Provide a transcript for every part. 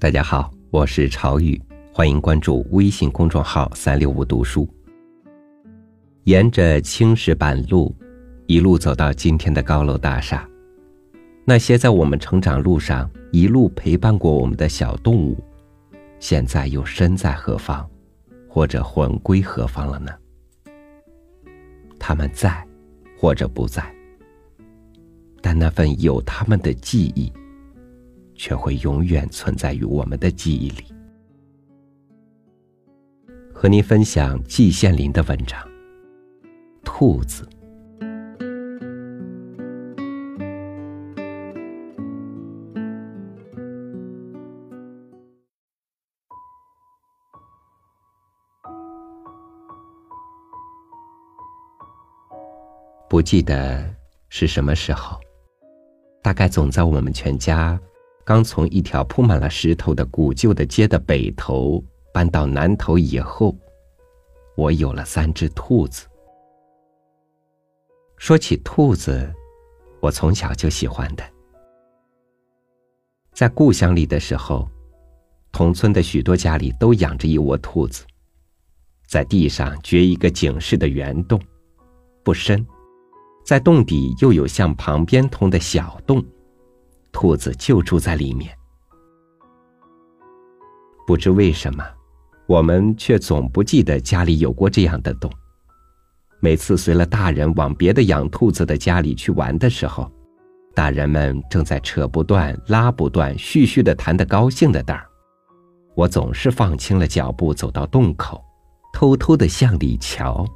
大家好，我是朝雨，欢迎关注微信公众号“三六五读书”。沿着青石板路，一路走到今天的高楼大厦，那些在我们成长路上一路陪伴过我们的小动物，现在又身在何方，或者魂归何方了呢？他们在，或者不在，但那份有他们的记忆。却会永远存在于我们的记忆里。和您分享季羡林的文章《兔子》。不记得是什么时候，大概总在我们全家。刚从一条铺满了石头的古旧的街的北头搬到南头以后，我有了三只兔子。说起兔子，我从小就喜欢的。在故乡里的时候，同村的许多家里都养着一窝兔子，在地上掘一个井式的圆洞，不深，在洞底又有向旁边通的小洞。兔子就住在里面，不知为什么，我们却总不记得家里有过这样的洞。每次随了大人往别的养兔子的家里去玩的时候，大人们正在扯不断、拉不断、絮絮的谈得高兴的当儿，我总是放轻了脚步走到洞口，偷偷的向里瞧。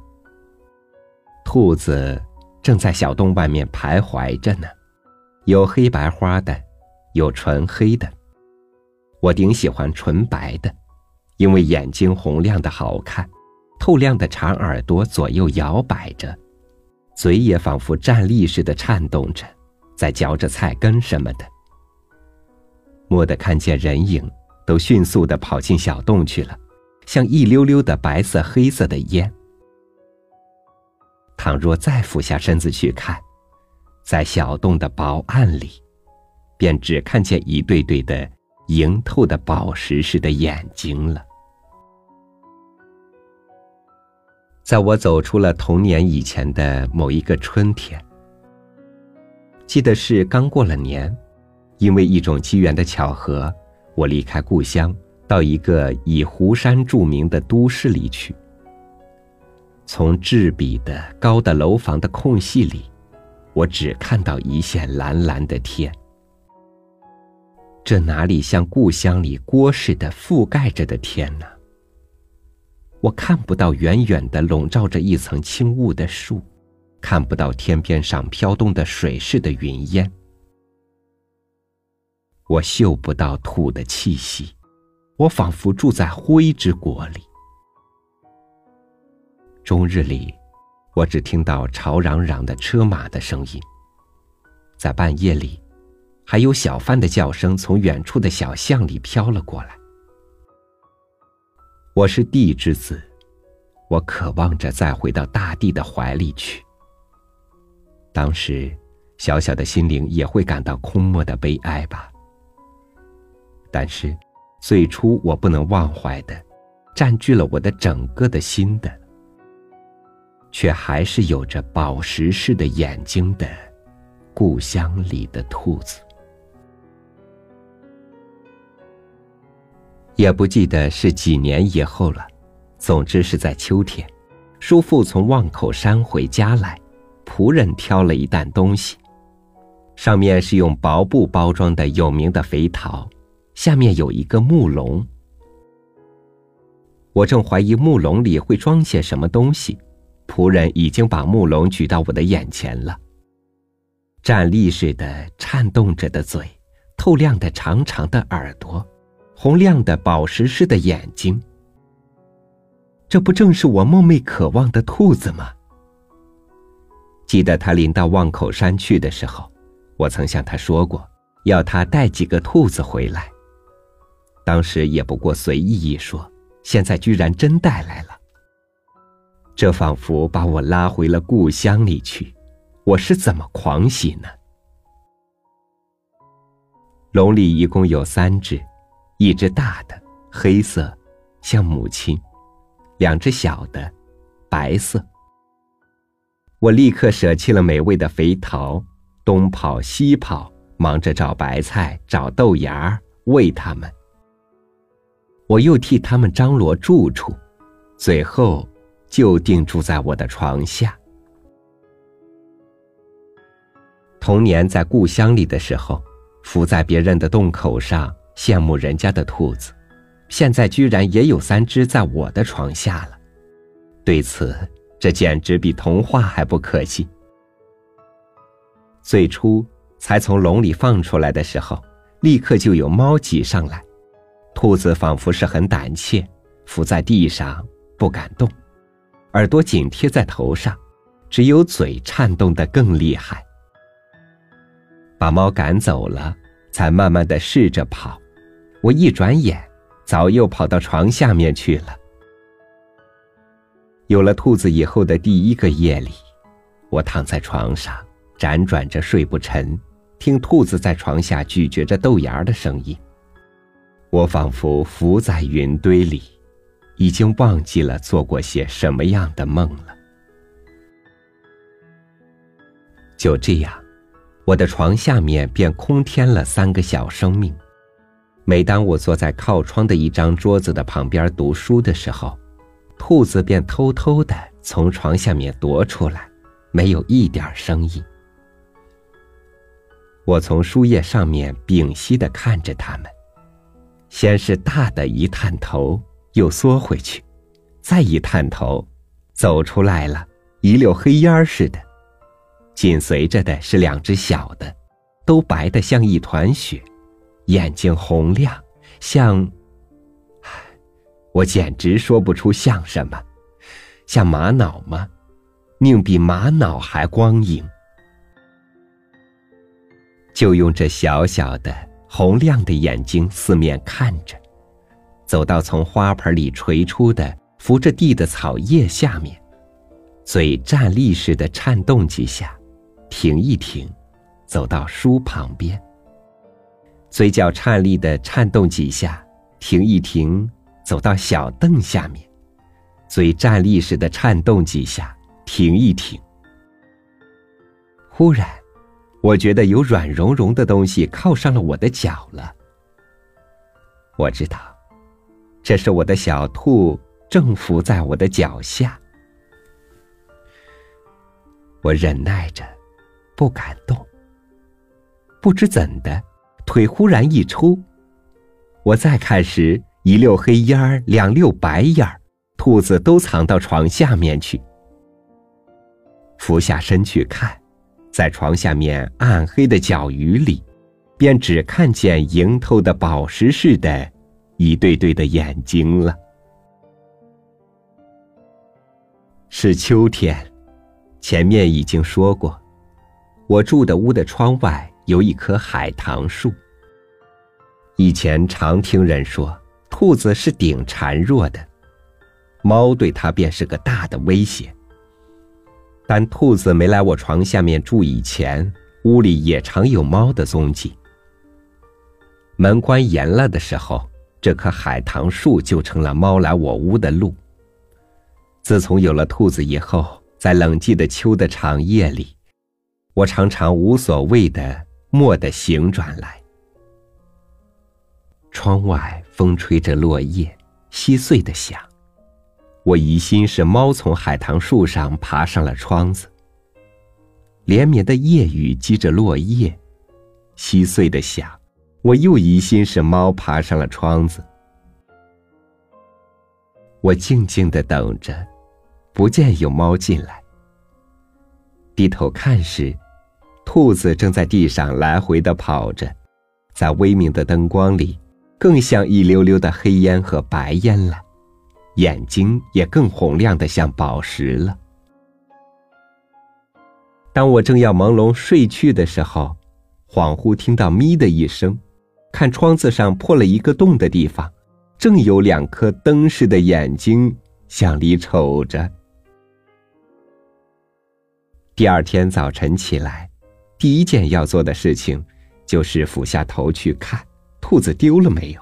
兔子正在小洞外面徘徊着呢。有黑白花的，有纯黑的。我顶喜欢纯白的，因为眼睛红亮的好看，透亮的长耳朵左右摇摆着，嘴也仿佛站立似的颤动着，在嚼着菜根什么的。蓦地看见人影，都迅速的跑进小洞去了，像一溜溜的白色、黑色的烟。倘若再俯下身子去看。在小洞的薄暗里，便只看见一对对的莹透的宝石似的眼睛了。在我走出了童年以前的某一个春天，记得是刚过了年，因为一种机缘的巧合，我离开故乡，到一个以湖山著名的都市里去。从质笔的高的楼房的空隙里。我只看到一线蓝蓝的天，这哪里像故乡里锅似的覆盖着的天呢？我看不到远远的笼罩着一层轻雾的树，看不到天边上飘动的水似的云烟，我嗅不到土的气息，我仿佛住在灰之国里，终日里。我只听到吵嚷嚷的车马的声音，在半夜里，还有小贩的叫声从远处的小巷里飘了过来。我是地之子，我渴望着再回到大地的怀里去。当时，小小的心灵也会感到空漠的悲哀吧。但是，最初我不能忘怀的，占据了我的整个的心的。却还是有着宝石似的眼睛的故乡里的兔子，也不记得是几年以后了。总之是在秋天，叔父从望口山回家来，仆人挑了一担东西，上面是用薄布包装的有名的肥桃，下面有一个木笼。我正怀疑木笼里会装些什么东西。仆人已经把木笼举到我的眼前了。站立似的颤动着的嘴，透亮的长长的耳朵，红亮的宝石似的眼睛。这不正是我梦寐渴望的兔子吗？记得他临到望口山去的时候，我曾向他说过，要他带几个兔子回来。当时也不过随意一说，现在居然真带来了。这仿佛把我拉回了故乡里去，我是怎么狂喜呢？笼里一共有三只，一只大的，黑色，像母亲；两只小的，白色。我立刻舍弃了美味的肥桃，东跑西跑，忙着找白菜、找豆芽喂它们。我又替他们张罗住处，最后就定住在我的床下。童年在故乡里的时候，伏在别人的洞口上羡慕人家的兔子，现在居然也有三只在我的床下了。对此，这简直比童话还不可信。最初才从笼里放出来的时候，立刻就有猫挤上来，兔子仿佛是很胆怯，伏在地上不敢动，耳朵紧贴在头上，只有嘴颤动的更厉害。把猫赶走了，才慢慢的试着跑。我一转眼，早又跑到床下面去了。有了兔子以后的第一个夜里，我躺在床上辗转着睡不沉，听兔子在床下咀嚼着豆芽的声音。我仿佛浮在云堆里，已经忘记了做过些什么样的梦了。就这样。我的床下面便空添了三个小生命。每当我坐在靠窗的一张桌子的旁边读书的时候，兔子便偷偷的从床下面踱出来，没有一点声音。我从书页上面屏息的看着它们，先是大的一探头，又缩回去，再一探头，走出来了，一溜黑烟似的。紧随着的是两只小的，都白的像一团雪，眼睛红亮，像……我简直说不出像什么，像玛瑙吗？宁比玛瑙还光莹。就用这小小的、红亮的眼睛四面看着，走到从花盆里垂出的扶着地的草叶下面，嘴站立似的颤动几下。停一停，走到书旁边。嘴角颤栗的颤动几下，停一停，走到小凳下面，嘴站立似的颤动几下，停一停。忽然，我觉得有软融融的东西靠上了我的脚了。我知道，这是我的小兔正伏在我的脚下。我忍耐着。不敢动。不知怎的，腿忽然一抽，我再看时，一溜黑烟儿，两溜白烟儿，兔子都藏到床下面去。俯下身去看，在床下面暗黑的角鱼里，便只看见莹透的宝石似的，一对对的眼睛了。是秋天，前面已经说过。我住的屋的窗外有一棵海棠树。以前常听人说，兔子是顶孱弱的，猫对它便是个大的威胁。但兔子没来我床下面住以前，屋里也常有猫的踪迹。门关严了的时候，这棵海棠树就成了猫来我屋的路。自从有了兔子以后，在冷寂的秋的长夜里。我常常无所谓的蓦地醒转来，窗外风吹着落叶，稀碎的响。我疑心是猫从海棠树上爬上了窗子。连绵的夜雨击着落叶，稀碎的响。我又疑心是猫爬上了窗子。我静静的等着，不见有猫进来。低头看时。兔子正在地上来回的跑着，在微明的灯光里，更像一溜溜的黑烟和白烟了，眼睛也更洪亮的像宝石了。当我正要朦胧睡去的时候，恍惚听到“咪”的一声，看窗子上破了一个洞的地方，正有两颗灯似的眼睛向里瞅着。第二天早晨起来。第一件要做的事情，就是俯下头去看兔子丢了没有，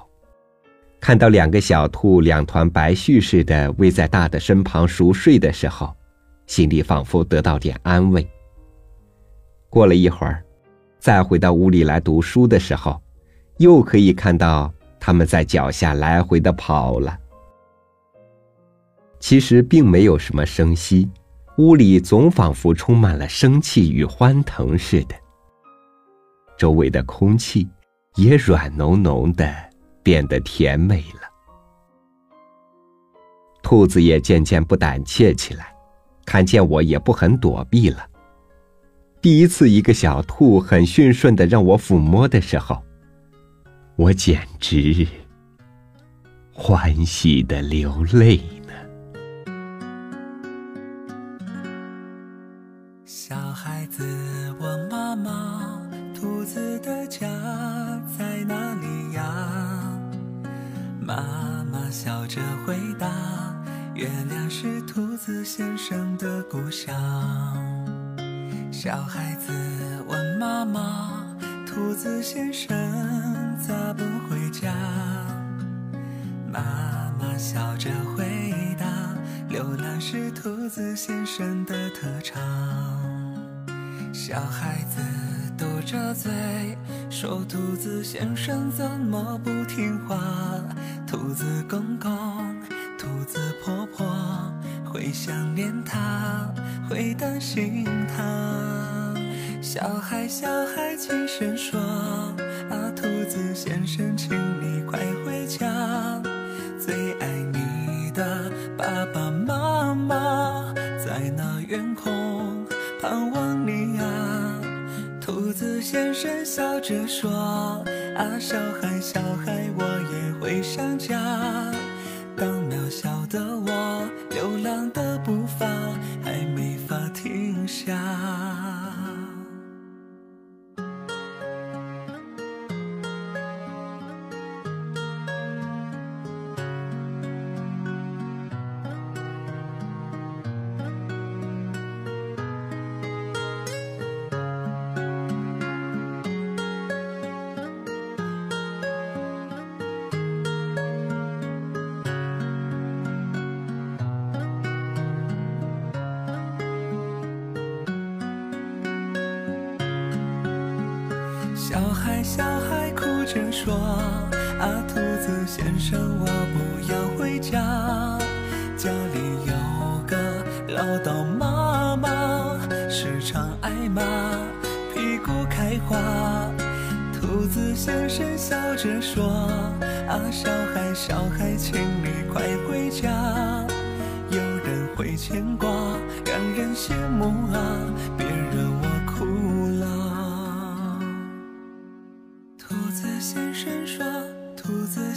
看到两个小兔两团白絮似的偎在大的身旁熟睡的时候，心里仿佛得到点安慰。过了一会儿，再回到屋里来读书的时候，又可以看到他们在脚下来回的跑了。其实并没有什么声息，屋里总仿佛充满了生气与欢腾似的。周围的空气也软浓浓的。变得甜美了，兔子也渐渐不胆怯起来，看见我也不很躲避了。第一次，一个小兔很驯顺的让我抚摸的时候，我简直欢喜的流泪呢。小孩子问妈妈：“兔子的家在哪里呀？”妈妈笑着回答：“月亮是兔子先生的故乡。”小孩子问妈妈：“兔子先生咋不回家？”妈妈笑着回答：“流浪是兔子先生的特长。”小孩子嘟着嘴说：“兔子先生怎么不听话？”兔子公公，兔子婆婆会想念他，会担心他。小孩小孩轻声说：“啊，兔子先生，请你快回家，最爱你的爸爸妈妈在那远空盼望你啊。”兔子先生笑着说：“啊，小孩小孩，我也会想家。当渺小的我，流浪的步伐小孩，小孩哭着说：“啊，兔子先生，我不要回家，家里有个唠叨妈妈，时常挨骂，屁股开花。”兔子先生笑着说：“啊，小孩，小孩，请你快回家，有人会牵挂，让人羡慕啊，别